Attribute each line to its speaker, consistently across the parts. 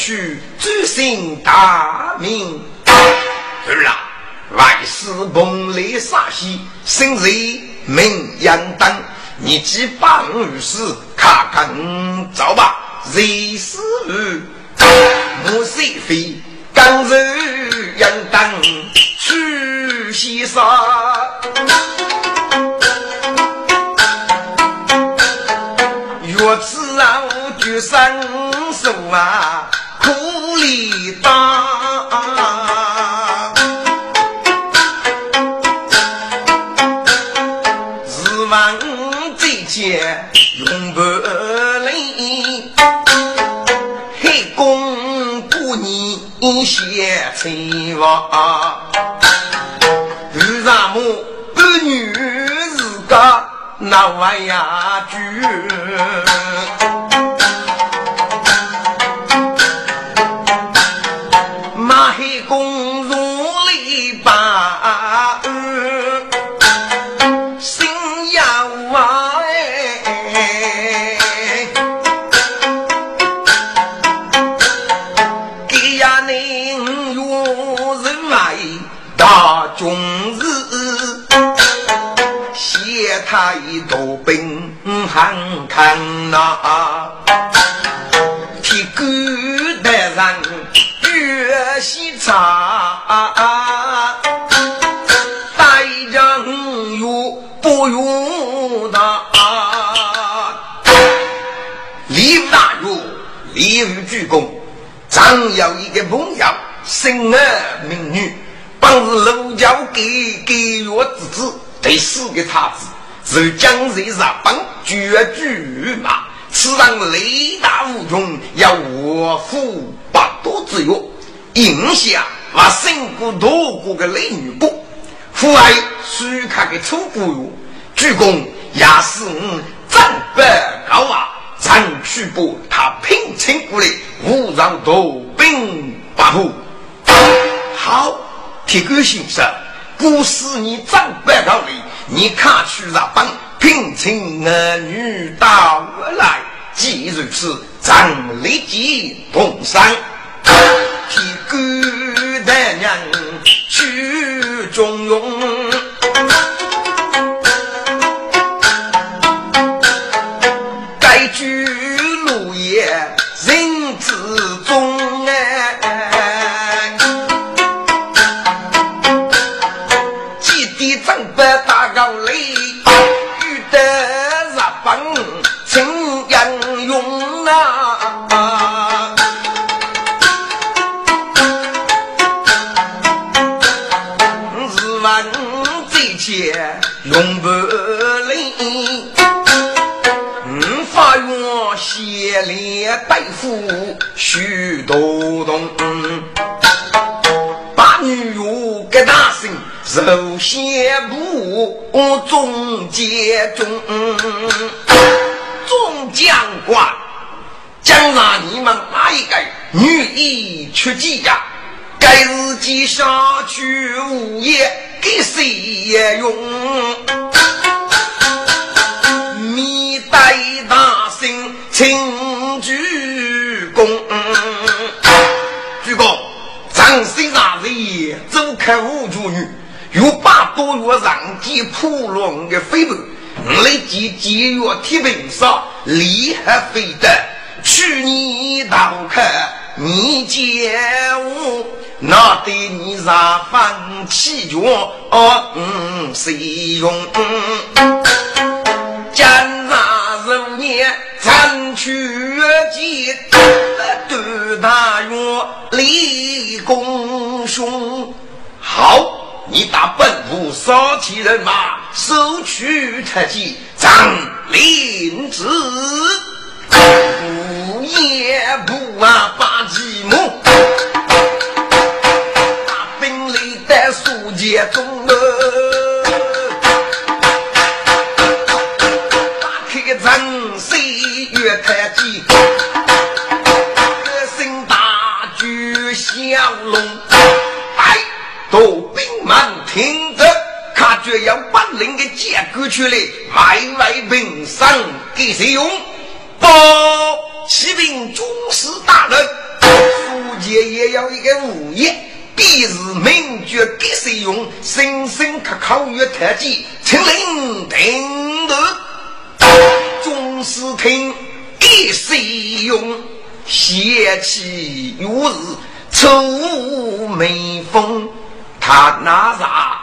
Speaker 1: 去，诛心大名。儿啊，万事蓬莱杀西，生在名扬当。你去把我事看看走吧，人死莫谁非，刚柔应当去西沙。我自然举身手啊，苦力大。日晚在家用不累，黑公不你写情话，为啥么儿女自个？那玩呀句，汉看呐，铁骨的人越西茶，带人又不用他。李大儒，李武鞠躬，张有一个朋友，生儿名女，本是卢家给给我之子，第四个太子。是江水日本绝句嘛？此人雷大无穷，要卧虎八多之约，影响把胜过多国的雷女国。父爱许看个楚国哟，鞠躬也是我战百高啊！长驱不他聘请过来，无让多兵八虎。好，铁杆先生，不是你战百高的。你看去日本聘请儿女到来，既如此，咱立即动身。替孤单娘去中用，多动，把女友给大声受先部总结中，总将官，将让你们哪一个女医出击呀？该日记下去无言，给谁也用？米代大圣请鞠躬，走开无主女，有八多月上级铺龙的飞奔，来及节约铁平上厉害飞得，去年到客你见我。那对你啥放弃脚？嗯，谁用？江南十年残去节，对大院立功勋。好，你打本部杀起人马，收取特级，张令旨。啊把寂寞，大兵里的书节中啊，打开城西月太就要把人给解雇出来，卖外兵上给谁用？报启禀军师大人，书记也要一个物业，必是名爵给谁用？深深可考越特技，请令听得。军师听给谁用？邪气如日，愁眉峰，他那啥？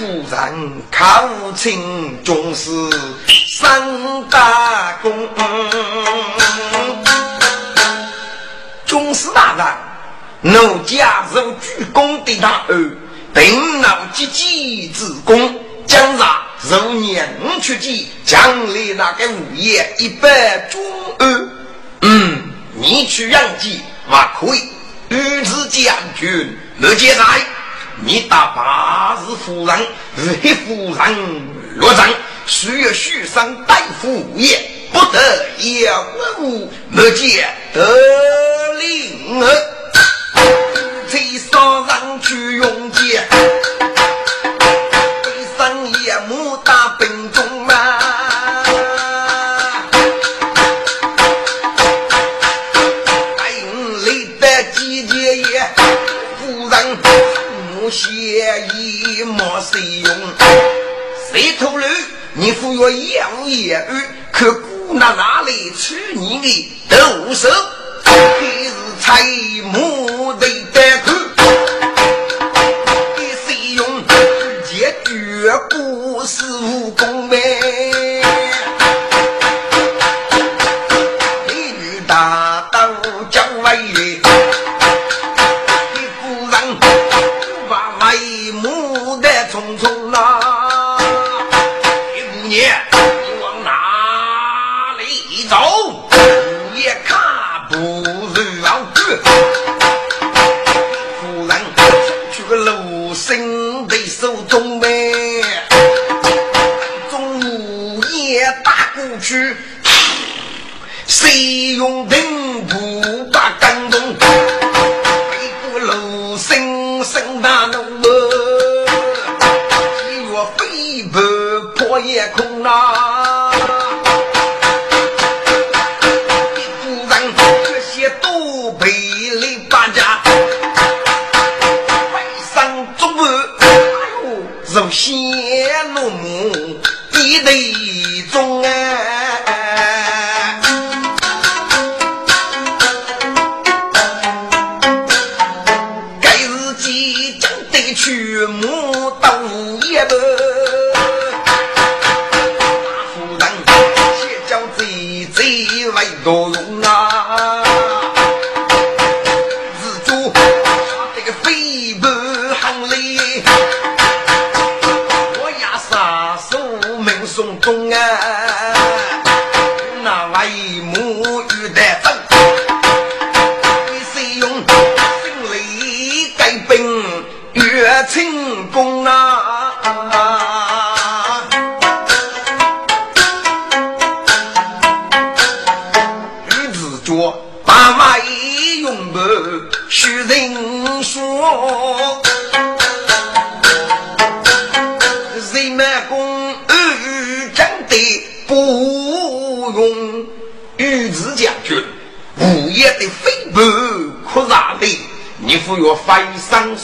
Speaker 1: 一夫人考清中士三大功。中士大人，奴家受鞠躬的大恩，并劳积极之功，将让如年出计，奖励那个物业一百中二。嗯，你去养鸡还可以。御史将军，乐杰在，你打八是夫人，是黑夫人落葬，需要许上大夫也，不得有误，乐杰得令儿，这少人去用剑。你服药养眼儿，可姑那哪里娶你的毒手？还是财母的得口？给谁用？结绝不是无功用兵不把感动？一个鲁生生大怒。夜空啊，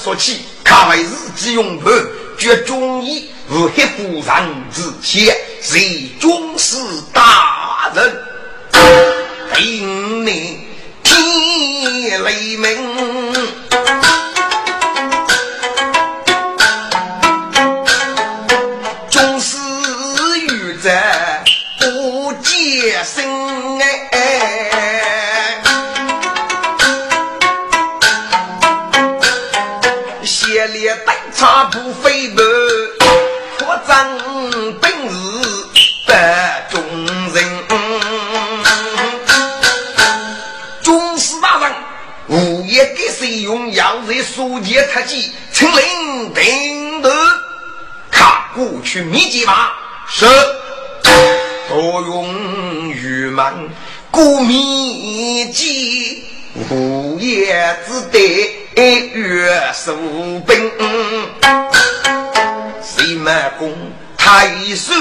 Speaker 1: 说起，看为日之用盘，绝忠义无黑夫人之前，是茶不飞奔，扩张本事得众人。军师大人，午夜给谁用？要在书记特技，请领定夺。看过去秘籍吧。是。多用玉门古秘籍，无言之得月守兵。谁满功太守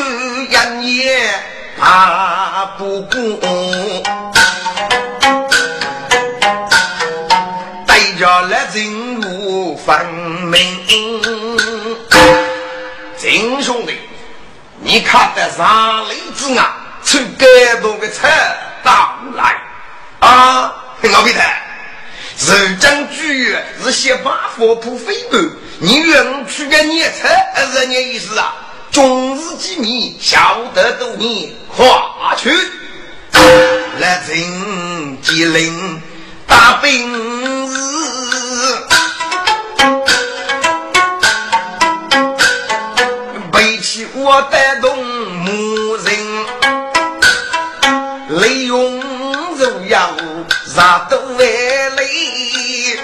Speaker 1: 人也怕不过，带着来进入分明。金兄弟。你看得上雷子啊，出更多的车到来啊！老皮太，是将军是先把佛铺飞过，你愿去个年车是什么意思啊？终日机密，晓得多你跨去，来人吉林大兵日。我带动牧人，利用杀都为累，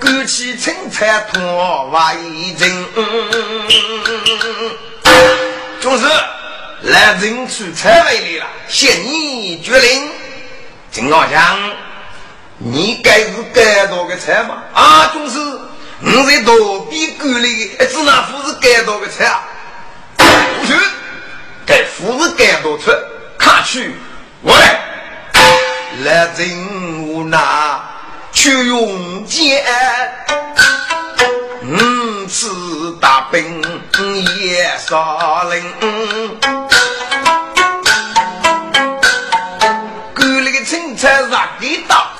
Speaker 1: 勾起青菜拖外人。总是来人出菜来了，现你决定。金老乡，你该是该多个菜吗？啊，总是。你在躲避沟里，只拿斧子改多个车啊！给斧子改多车，看去我来，来人无奈，去用剑，五次大兵也杀人，沟里的青菜让给到。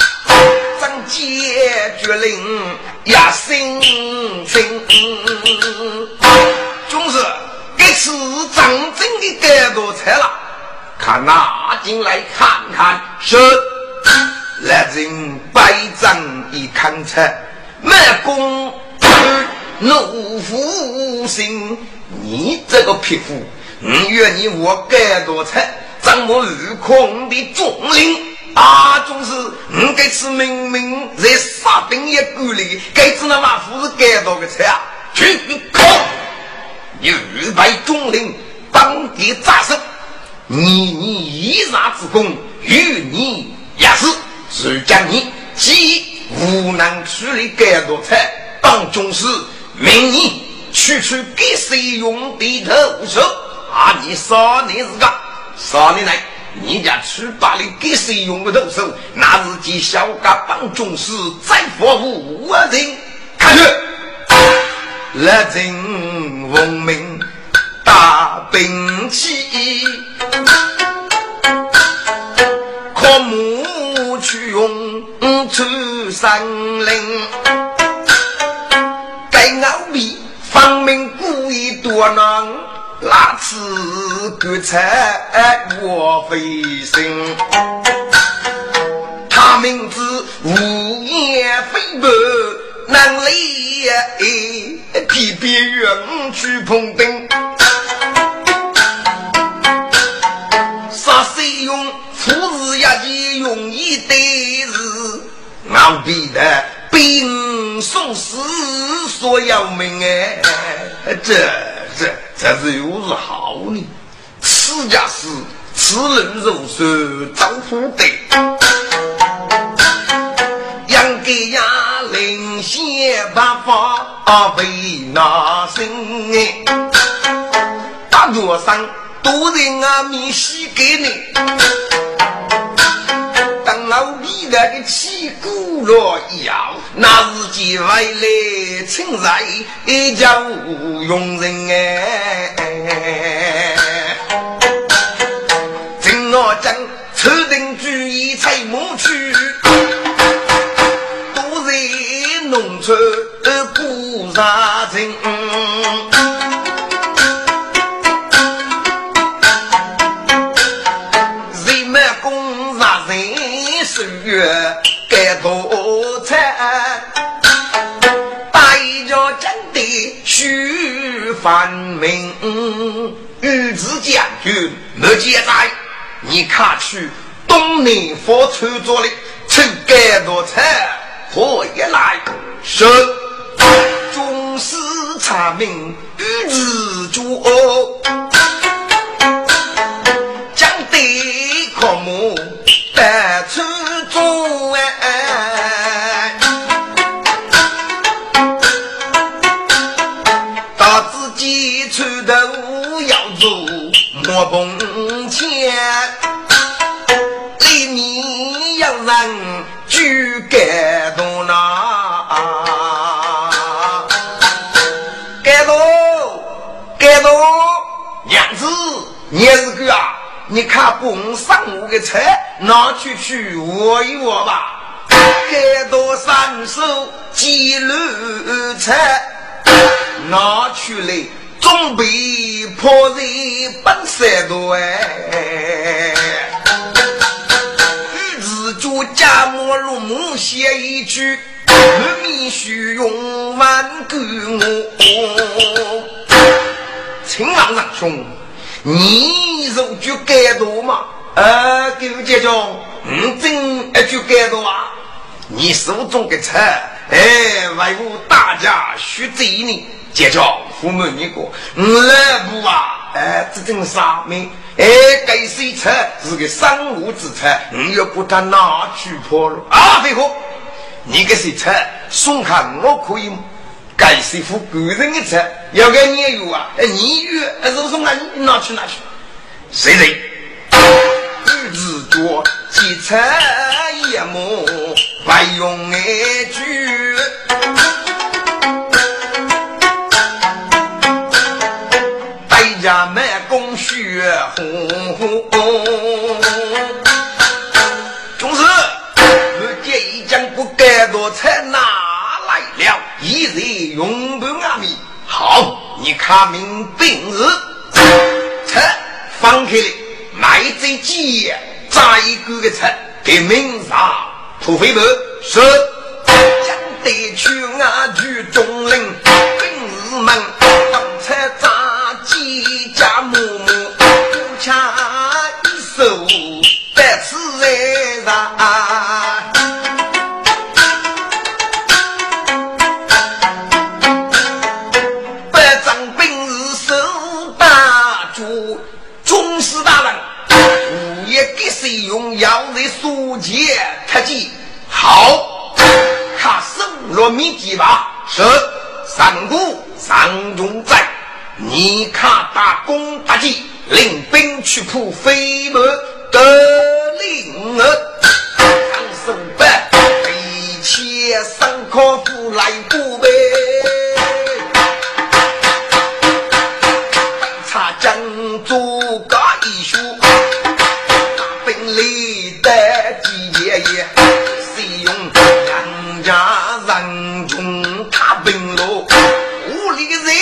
Speaker 1: 解决令呀，心情，是真正的改多菜了。看拿进来看看，是来人百丈一看菜，满弓怒虎心。你这个匹夫，你愿意我改多菜，怎么遇空的众领？啊，总是你该次明明在沙兵一沟里，该次那马夫是该到个车啊！去你靠预备中领当地扎手，你你以杀之功，与你也是，是将你既无能处理该多菜，当中是命你去去给谁用的头手啊！你说你是个啥你来？你家去把你给谁用的动手？那是给小家帮中士再服务我人。看去，来人闻名大兵器，可木去用出山林，该奥秘方明故意多难。那次割菜我费心，他名字无言飞奔难离，地边远去碰钉，啥谁用粗日呀？就容易得日，俺比的兵送死说要命哎，这这。这是又是好呢，此家是此人肉手招呼的，领先八方为那生哎，大桌上多人啊米西给你，当老李那个起鼓了要。那是几位来请来一家无用人哎，正我讲抽定主意才莫去，农村过啥情？人们工杀人十月。该多惨，大家真的须反明。御子将军没记载，你看去东南方穿着的出该多惨，何一来？是终师查明与子主。我共上我的车，拿去去握一握吧。感动三手几路车，拿去了。总比破人本色多哎！与自主家莫入母写一句，人民须用万古我。秦王长兄，你如就感动嘛？呃，给我姐讲，你真一句感动啊？你手中的车，哎，为我大家须责你。姐叫父母你过，来不啊？哎，这种上面，哎，该谁车是个商务之车，你要把它拿去破了啊？废话，你给谁车送看我可以吗？该谁付个人的车，要给你有啊？哎，你有，还是送啊？你拿去拿去，谁人？日子多，几车也莫不用一句。家满宫血红红，总是我建议将不该多菜拿来了，一日用不完米。好，你看明病日，菜放开了，买这几样，再一个个菜给明上土匪们是将得去啊去中领兵士们当菜炸。几家木木不抢一手，白吃人百书记特技？好，看生罗米几吧。是三姑三中在。你看，大功大绩，领兵去扑飞马得令儿，长生班一切三可夫来不备，里的几爷爷，谁用杨家人？中他兵路，屋里人。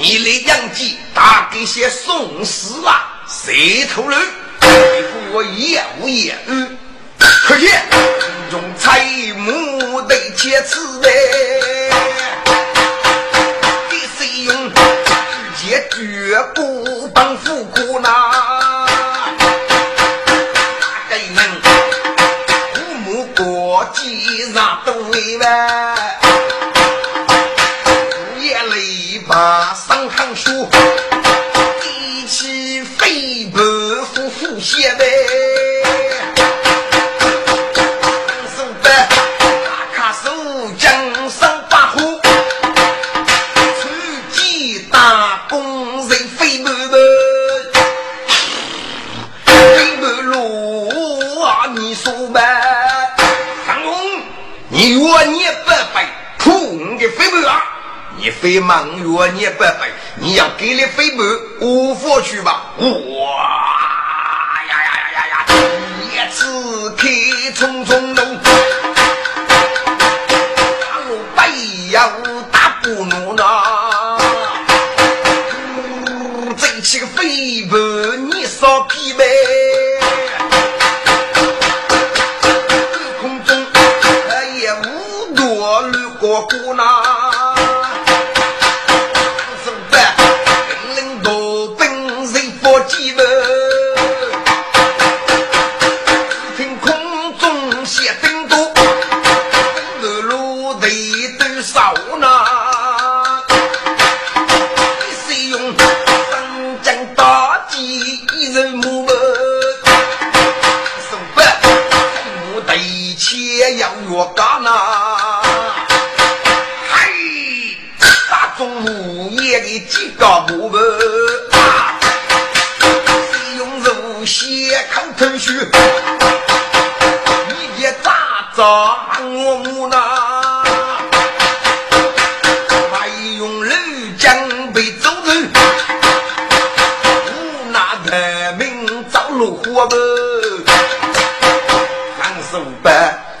Speaker 1: 你来杨记打给些送死啦，谁头人？回复我言无言。可见中财母得切此的，给谁用？直接绝不帮富苦呐！都为完。马上行书，一起飞奔虎虎血呗。忙月，你不白，你要给你飞步五佛去吧！哇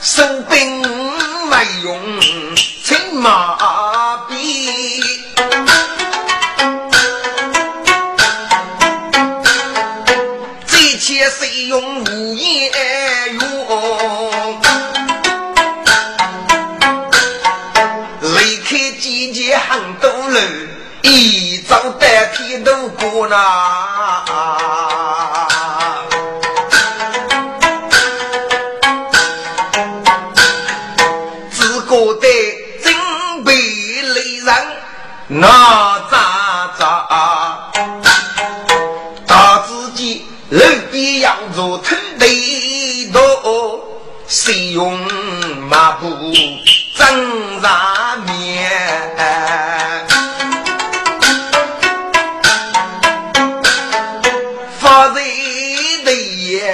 Speaker 1: 生病那咋咋？大自己路边要做土地多，谁用马步挣上面？发财的也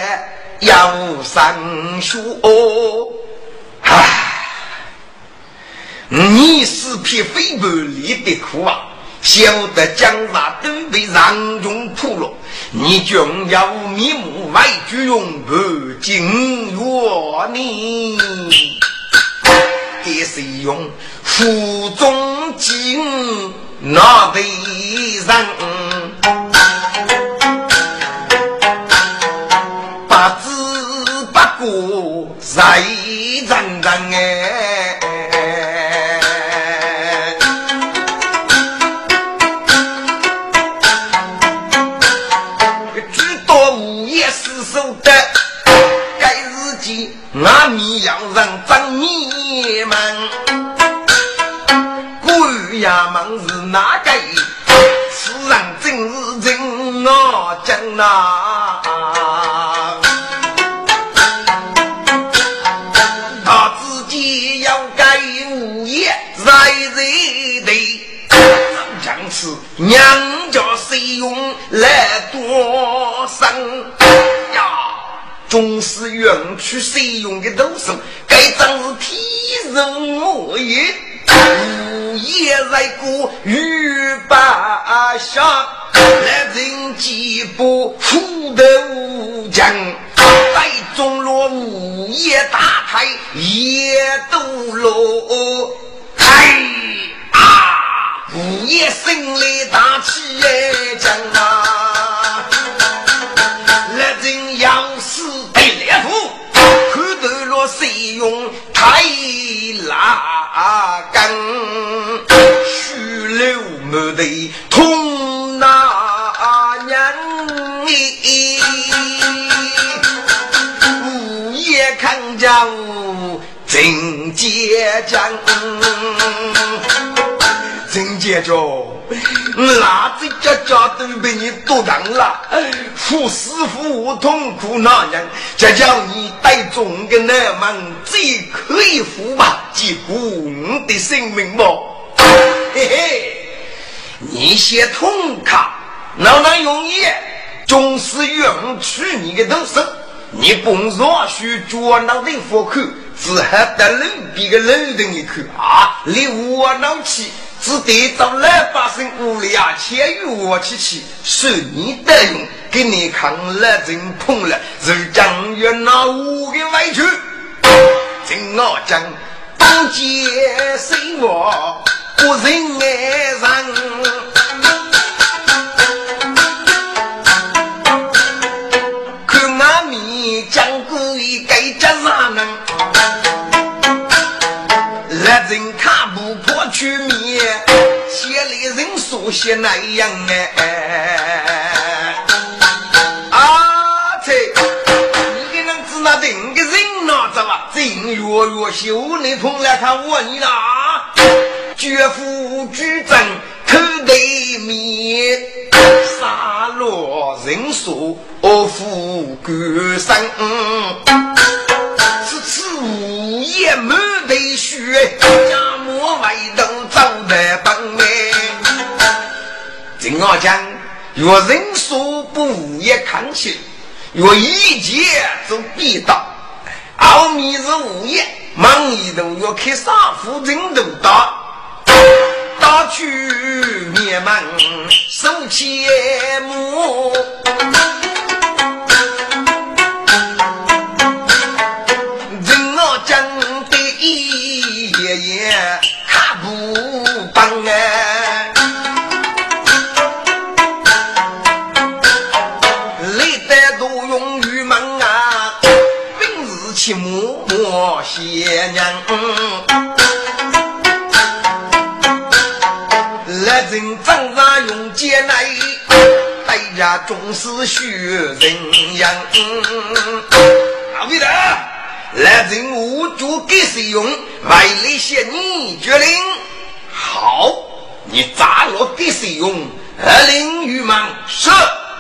Speaker 1: 要上学。你是匹飞不离的苦啊！晓得江山都被让中破了，你将要面目外居用不敬愿你，给谁用腹中金那为人？不知不觉在人人哎。俺米要人争你们，官衙门是哪个？世人真是真我讲呐，他自己要改物业在这里，将是娘家使用来多生。总是远去使用的都是，该真是天人我也。午夜在过雨巴下，来人几步苦得无疆。在中落午夜大台夜都落，哎啊！午夜声雷大起将啊！太拉根，虚流没得通那人，午夜看家务真结账，真结账。哪这家家都被你夺当了，父师傅我痛苦难忍，这叫你带种的那门最可以服吧？几乎我的性命么？嘿嘿，你些痛卡，哪能容易？总是用去你的东西，你不若去捉脑袋佛口，只还得路边个路的你去啊！你我闹气。只得找老百姓屋里啊，钱与我去去，受你得用，给你看了真碰了，是将越那五个委屈。听我讲，当街生活不人爱人，不那样哎！阿，你给老子那定个人哪子嘛？正月月休，你从来看我你哪？绝斧举针，口对面，杀落人手，恶妇鬼神。此午夜满头血，家门外等张。我讲，若人数不也看清，若一切就必到。奥秘是无言，忙一动要开杀夫人都打，打去灭门收钱目。爹娘，来人张上用剑来，大家总是学人样。老弟的，来人无主给谁用？外来些你决定。好，你砸落给谁用？二令御忙是，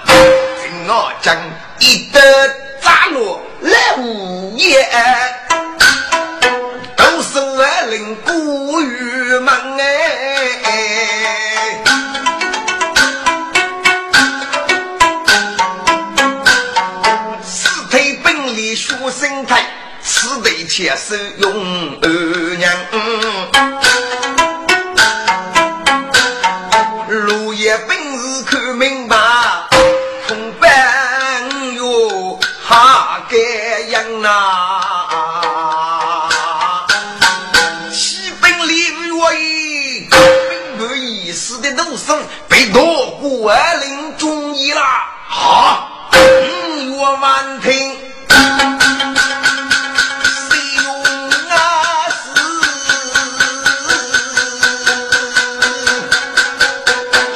Speaker 1: 听我讲，一得砸落来无言。门哎，四腿本立学生态，四腿牵手用二娘。夺过领中医啦，好，五月万听，谁用啊是？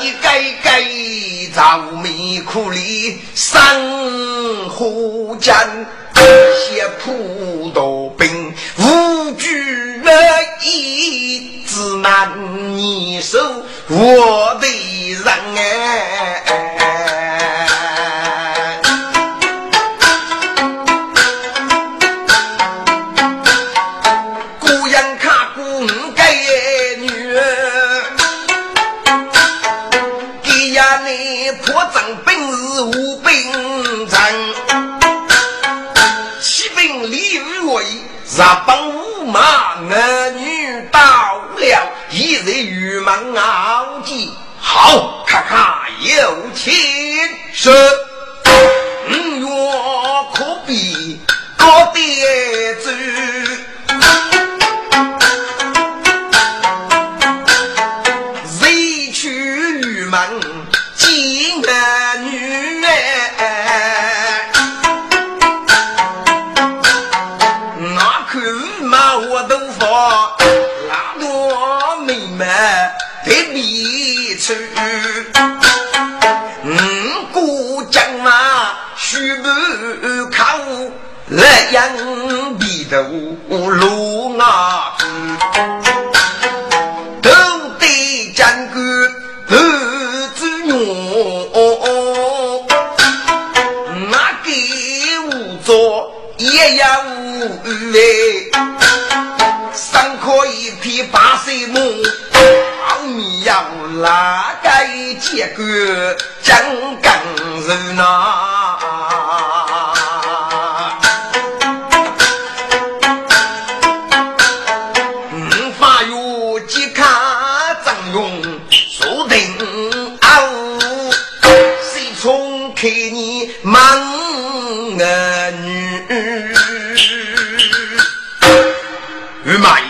Speaker 1: 一改改朝眉苦里生虎将，写普多兵无惧一字难你手。我的人哎，姑娘看姑该女，给呀你破阵本事无本阵，骑兵李玉为日本五马儿女到了。一日玉门熬鸡，好，咔咔有情是五月可比高爹来养鼻头路啊，都得将个儿子女，那给我做也要哎，三可一匹八岁母。你要哪个结个江干人呐？忙儿女？玉马姨，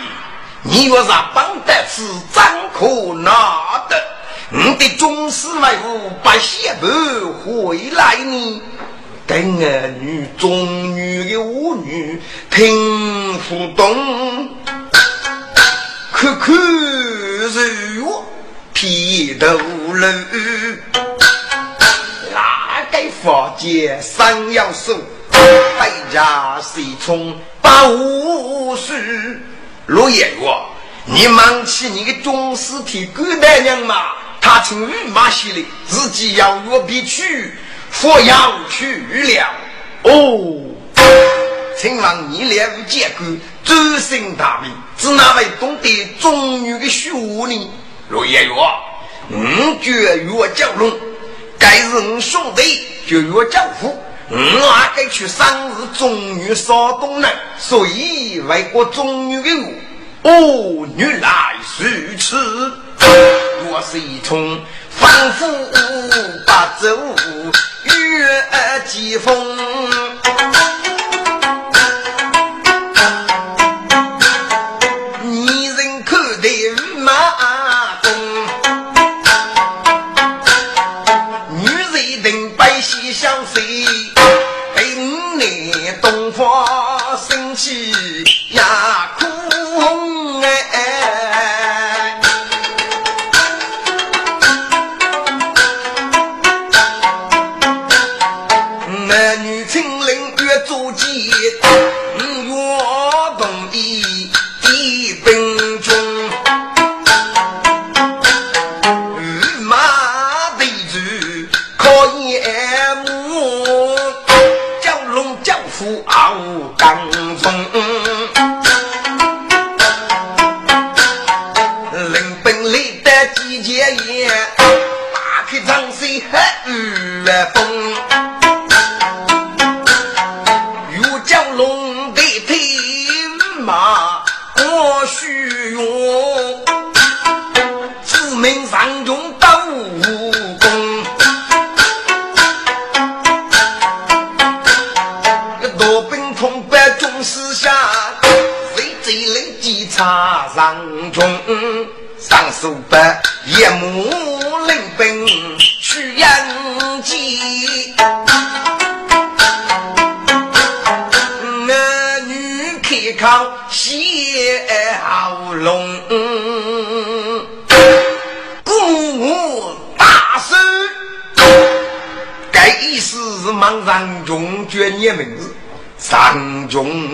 Speaker 1: 你若是帮得是张可拿的，你的宗师为何不写不回来呢？跟儿女中女的舞女听不懂，可可是我披头颅，哪个法界三要素？百家谁从八五十落叶月。你忘记你个宗师体狗大娘嘛？他从御马西里自己要约必去，佛要去了。哦，请问你两位结果，周身大名，只哪位懂得中女的学呢？罗爷爷，五绝岳蛟龙，该是我兄弟就要江湖。我阿该去生日中女少东南，所以为国中女的我，哦，原来如此。我是一通反复八走月季风。季节也，大批长水很、雨、风。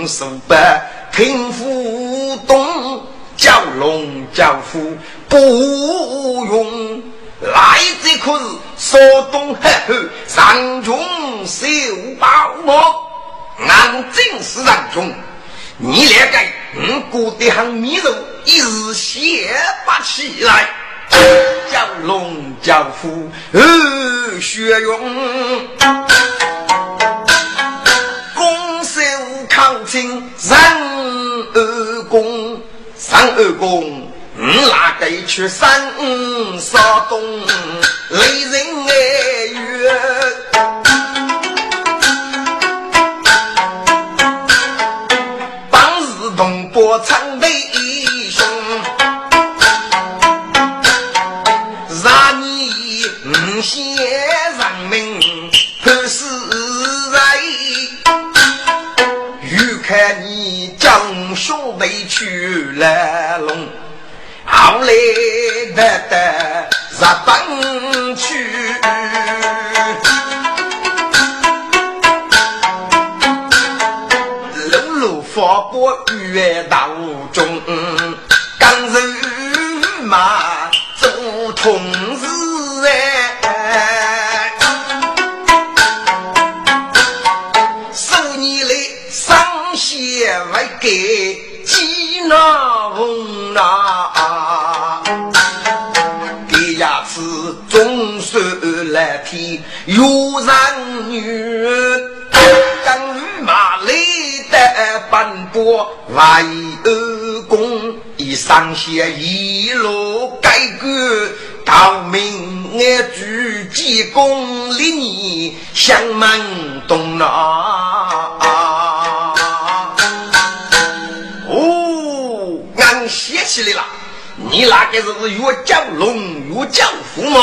Speaker 1: 数百听府东，蛟龙蛟虎不用。来者可是说东黑后上中小宝马，俺正是上穷。你两个我过得很迷路，一时想不起来。蛟龙蛟虎呃血勇。二公，三二公，我哪个去三少东？雷人爱月，当时东伯唱得得日本去，路路发过月道中，有人女，跟马来的奔波为二公，一上线一路改革，到明俺举几公里向门东那。写起来了，你那个是越叫龙越叫虎吗？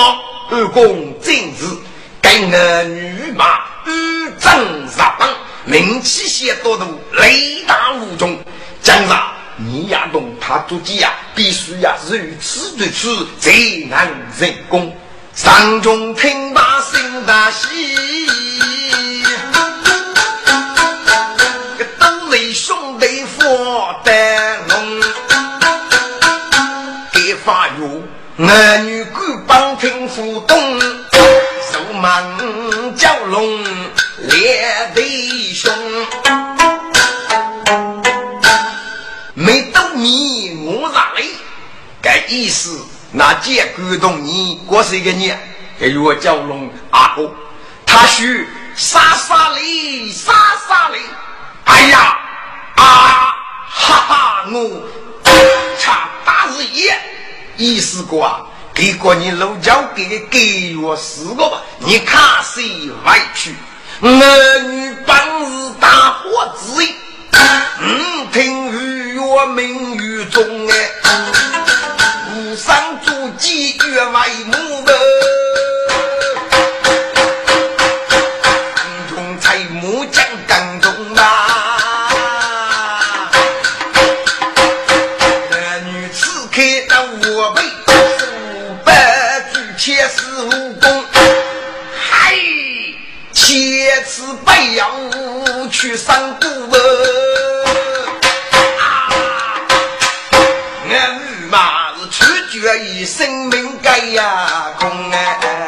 Speaker 1: 二公正是跟儿女马与正日本，名气些多多，雷大无穷。今日你要动他做计呀，必须呀如此如此才能成功。上中听罢心大喜，东雷兄弟佛得龙。发育，儿女各帮听互动，手忙脚龙列弟兄，没斗你我哪里？该意思那既感动你，我是一个人，给我叫龙阿哥，他许杀杀哩，杀杀哩，哎呀啊哈哈，我 差大日夜，意思过啊，给过你老交给给我十个吧，你看谁委屈？儿女本是大伙子，嗯，听雨月明雨中哎，无上诸暨月外母的，要去上古啊！我日嘛是取决于生命该呀公哎，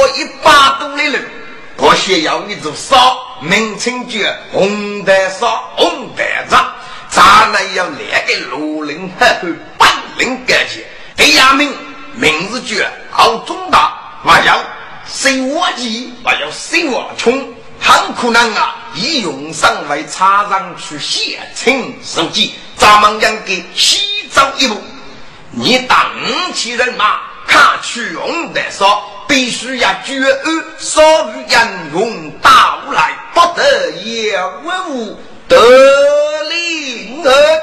Speaker 1: 东内佛一百多的人，我需要一座烧，名称叫红台烧，红台灶。咱那要两个罗林呵呵本领感觉，第二名名字叫敖中大，我要。谁我急，还要谁我穷，很可能啊！以用上为插上去写情手机，咱们两个西走一步。你当起人马，看去用的说，必须要绝恶，少于人用到来，不得也文物得令儿。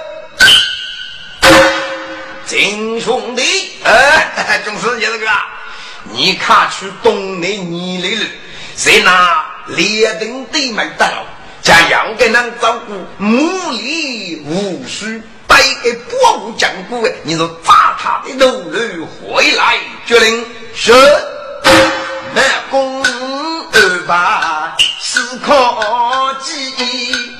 Speaker 1: 金兄弟，哎，总是你这个。你看去东南你来了，在那列定对门道，将杨给人照顾，母里无须带给伯母讲过哎，你说砸他的路路回来，决定是南宫二八四可记。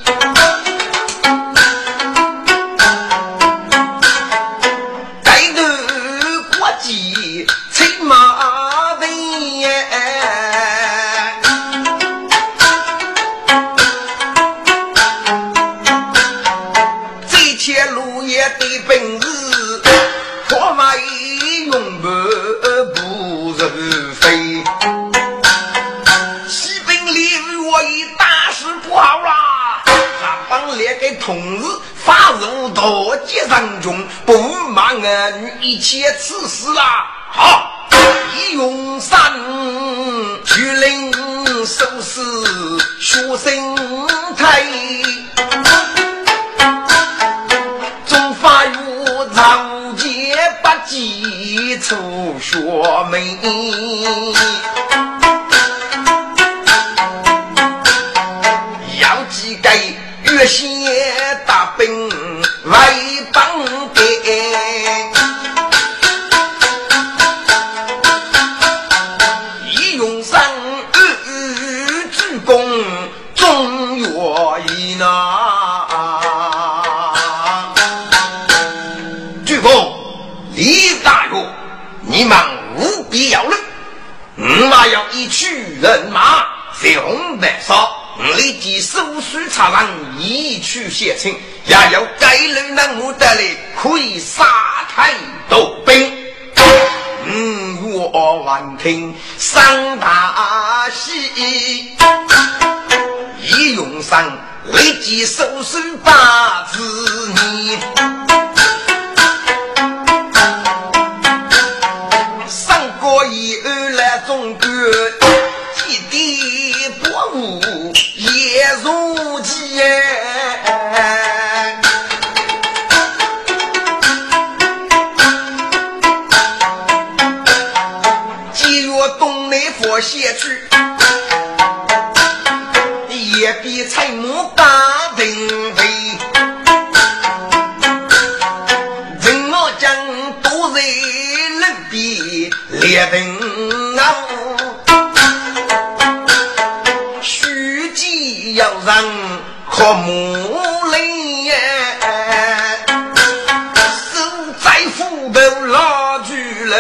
Speaker 1: 发入大街上中，不骂儿女一切此事啊！好，一用三举令收拾学生台，中发有长街八几处学妹。查上，一去写清，也要该人能我得来，可以杀太多兵。嗯，我闻听上大喜，一用上立即手书八字你，上过一二来中国，几地博物。也如鸡，鸡若洞内佛仙去，也比柴木大顶倍。怎么讲都是能比烈？和木林，守在府头老居楼，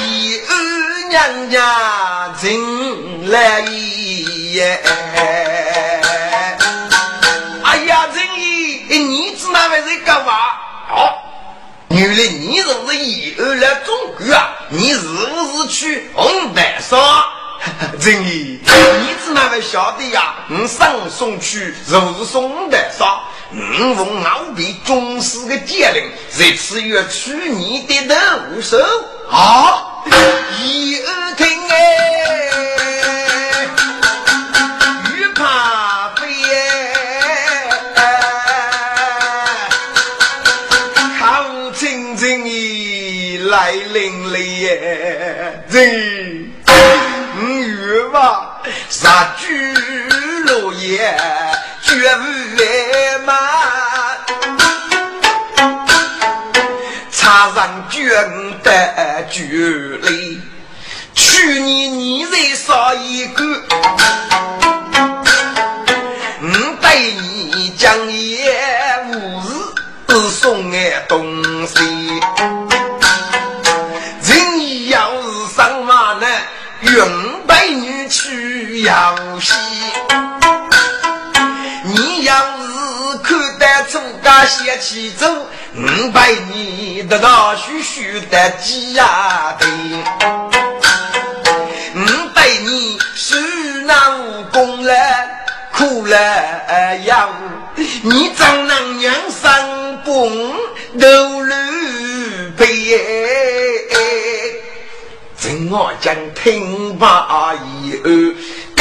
Speaker 1: 一儿娘家进来也。哎呀，真义，你子那位是干嘛？哦。原来你是不是以后来中国啊？你是不是去红白山？真义，那位晓得呀？我上送去如送红白山，我奉敖比宗师的剑令，这次要取你的头手啊！以后听哎。来临了耶！杀猪落叶绝不完满，插上君的酒里，去年你才杀一个，去游戏，你要是看得出个邪气走，五百你得到许许的鸡呀的，五百你是那武功了，苦了呀，你怎能让三公都路陪？听我讲，听罢以后，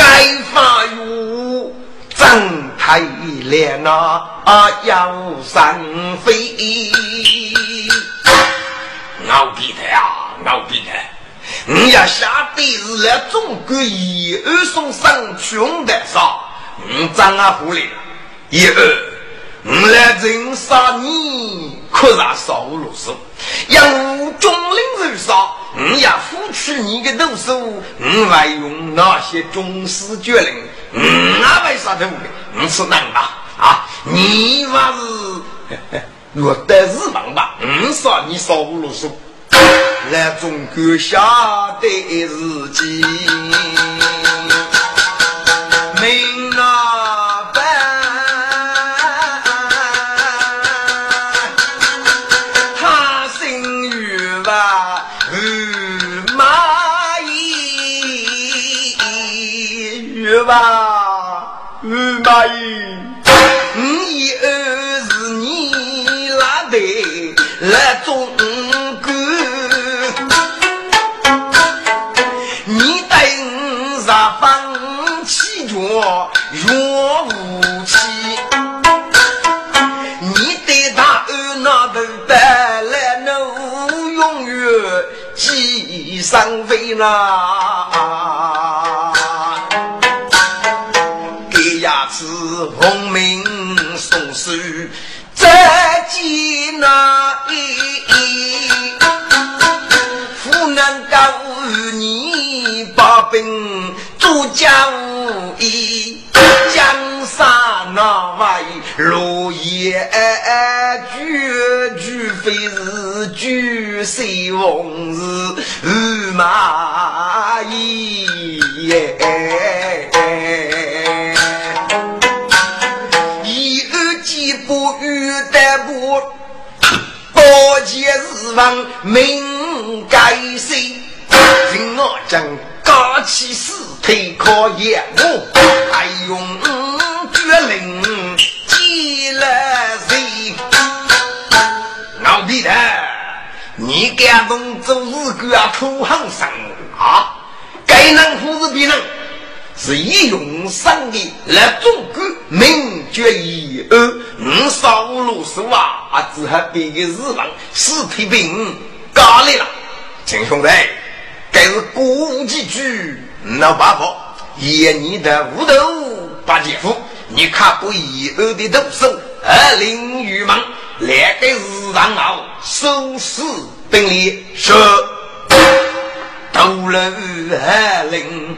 Speaker 1: 该发育真太烈那要山飞。老皮的呀，老皮的，你要下辈子来中国以后送上穷的啥？你长啊狐狸，以后我来人杀你，可让少路数，要中领人杀。你要付出你的毒手，你还用那些军事决令？那为啥的？你是男的啊？你还是落得日忙吧？你说你少不啰嗦，来中国下的日记。吧，五马姨，五一二是你拉的来中国，你带五十方起脚若武器，你对他二那头带来能永远记上飞啦。红名送书，再见那一夫能告你把兵做将义，江山那位落叶绝绝非是绝世王子马衣。多见日王命该死，听我将高起尸体可验我，还用绝令击了谁？老皮的，你敢动做日个？土行生啊？该能不是别人？是以用生的来中国名绝以后，五少五路是啊，只还别个日王尸体病搞来了。亲兄弟，该是过无几句，那办法，爷你的无头八姐夫，你看不以后的动手，二零玉门来给日上后收拾兵力，说都了二零。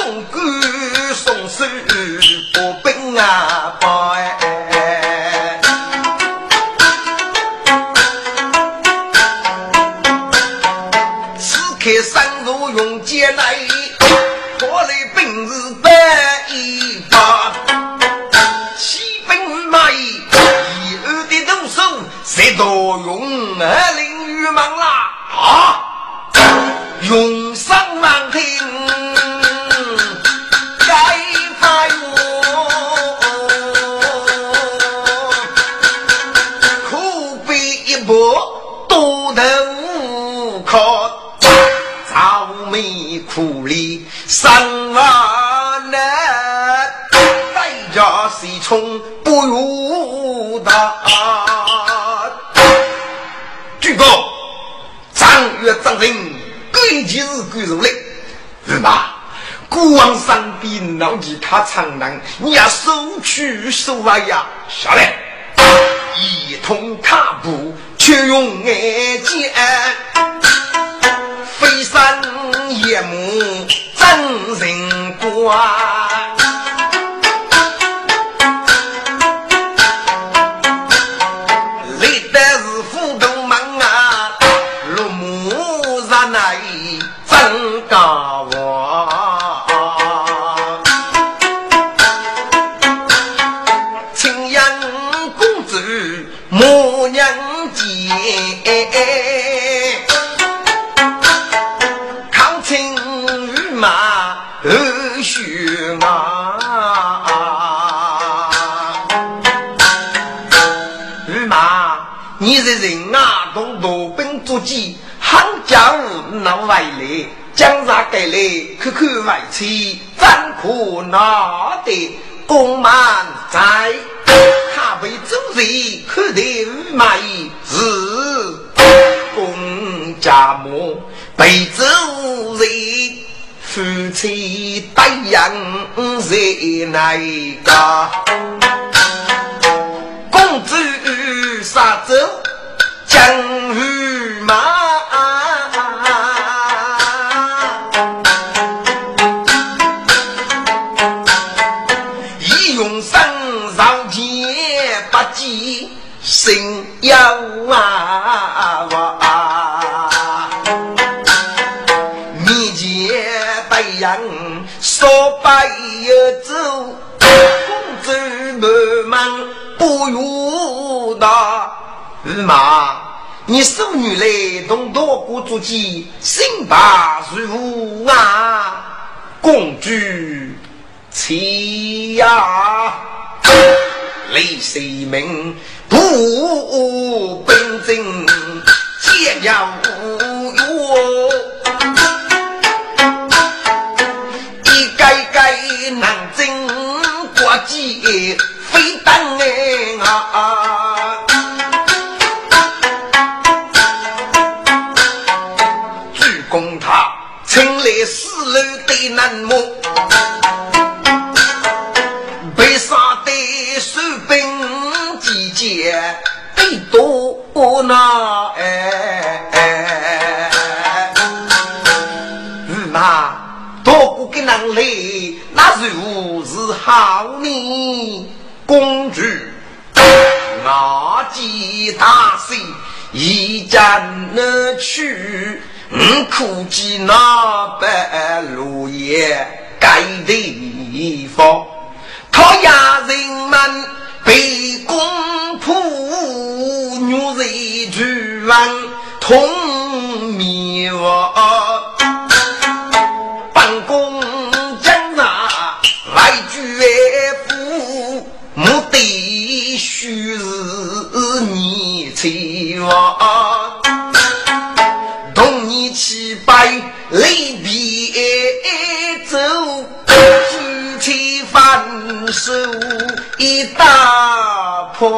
Speaker 1: 谁都用二零玉忙气是贵如来，是吧？国王上边闹起他长郎，你要收取收啊呀！下来，一同踏步，却用眼尖，飞山夜幕真人观。外来江上赶来，看看外妻，怎可拿得公满在？他为主人，可得五马是公家母，被主人夫妻答应在哪个？杀走江鱼马。心要啊哇！面前白杨说白又走，公子慢慢不如大。驸马，你送女来同多国足迹，心把如啊？公主起呀，李世民。步兵阵，皆要无一盖盖南征国际楼对南木。多那哎，驸马多过给人来，那如是好呢？公主，我见大喜，一家能去，嗯，苦计那般盖地方，讨亚人们被公仆。女人俱亡同灭亡，本宫将那来绝夫，目的须是你妻亡，同你七拜离别。手一大破。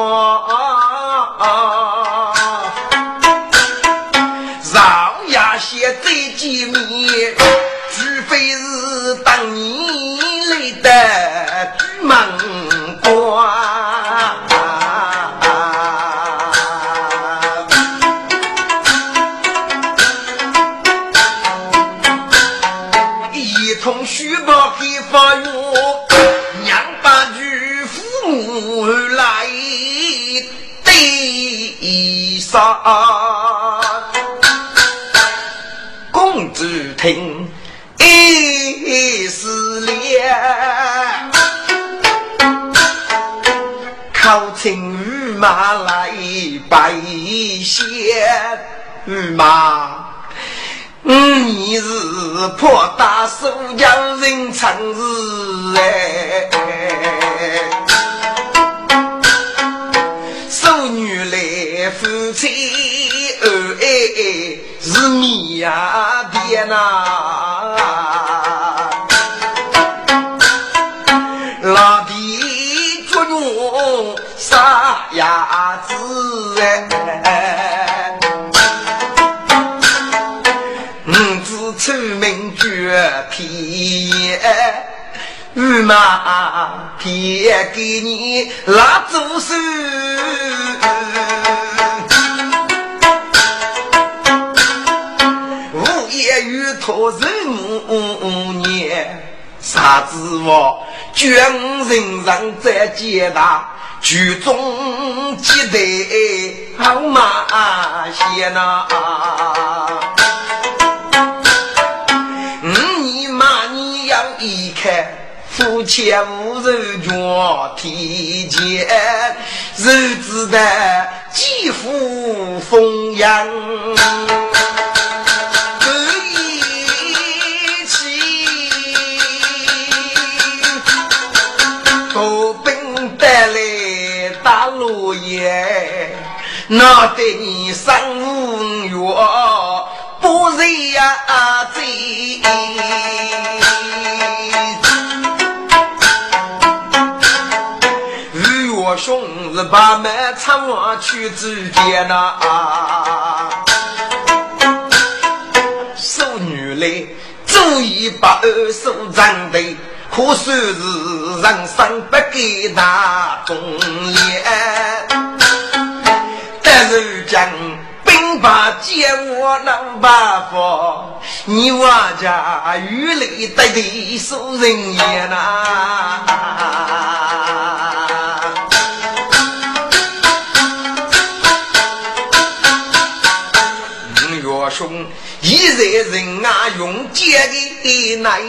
Speaker 1: 杀。公主听，一时凉，考请御马来拜谢，御马。你是破大手将人称是哎，守女来夫妻恩爱是米呀爹呐，老弟捉弄傻伢子哎。出名绝皮，御马偏给你拉住手，托人念，啥子我军人上在接大，举中接待好马先呐。夫妻无人讲天见，日子的几副风扬，那得你三五月不热呀醉。兄是把门唱去之间呐，女来注意把二手长得，可算是人生不给大忠烈。但是讲兵法借我能把法，你我家雨雷得的受人言呐。兄，一在人啊用剑的来，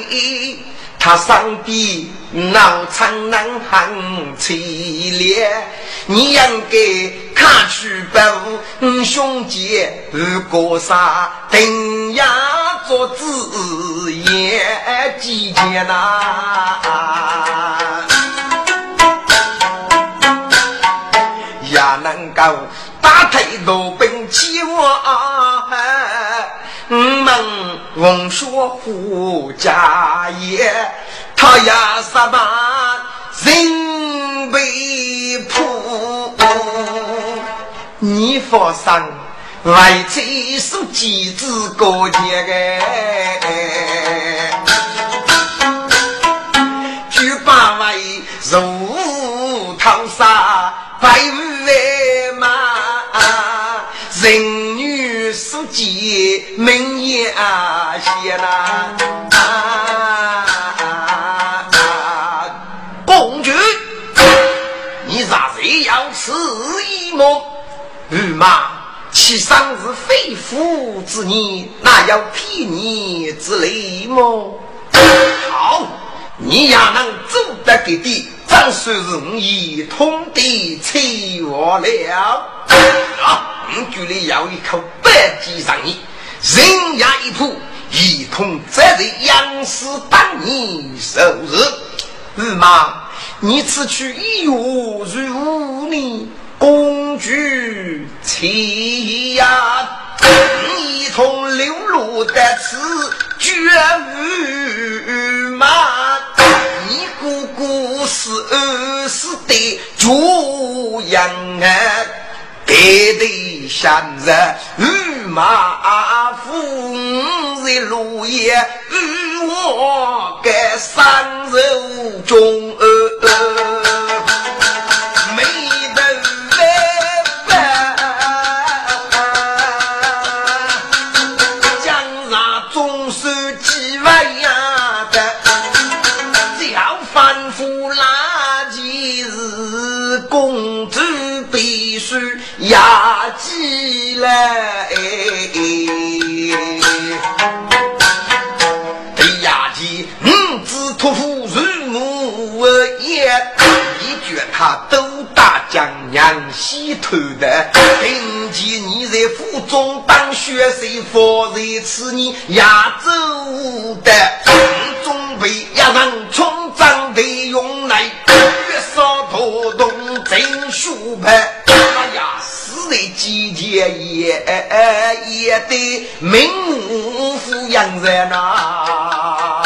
Speaker 1: 他上边脑残难很凄烈。你应该看去不兄弟如果杀，定要做子也几天呐？也能够打退罗兵欺我。们文说胡家业，他呀什么人被迫？你放心，外贼是几子高洁个，就把为如淘沙白为马人。书记名言写呐，御马，其上是非夫之年，哪有骗你之类么？好，你也能做得给的，张算是我一通的欺我了。啊！我局里要一口白鸡上你，人牙一扑，一同责任杨氏当年受日。日妈，你此去一月如何呢公举妻呀，一同流落的此绝无马，你姑姑是二世的主养啊。给的向日与马夫在路夜与我该三肉中呃呃。哎哎呀，其五子托付如母也，一句他都大将娘西头的。凭借你在府中当学生，方才此年亚洲的，准备一人冲长的用来，月少拖动真书牌。哎呀，死的季节也也得名副养人呐。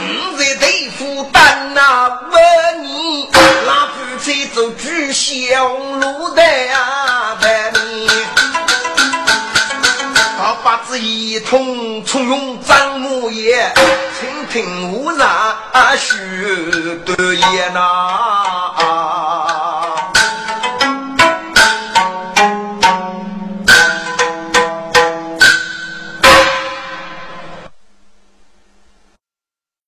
Speaker 1: 五在对付单那问你，那夫妻走举小路的啊，白你。好把子一通从容张木叶，倾听无然许多言呐。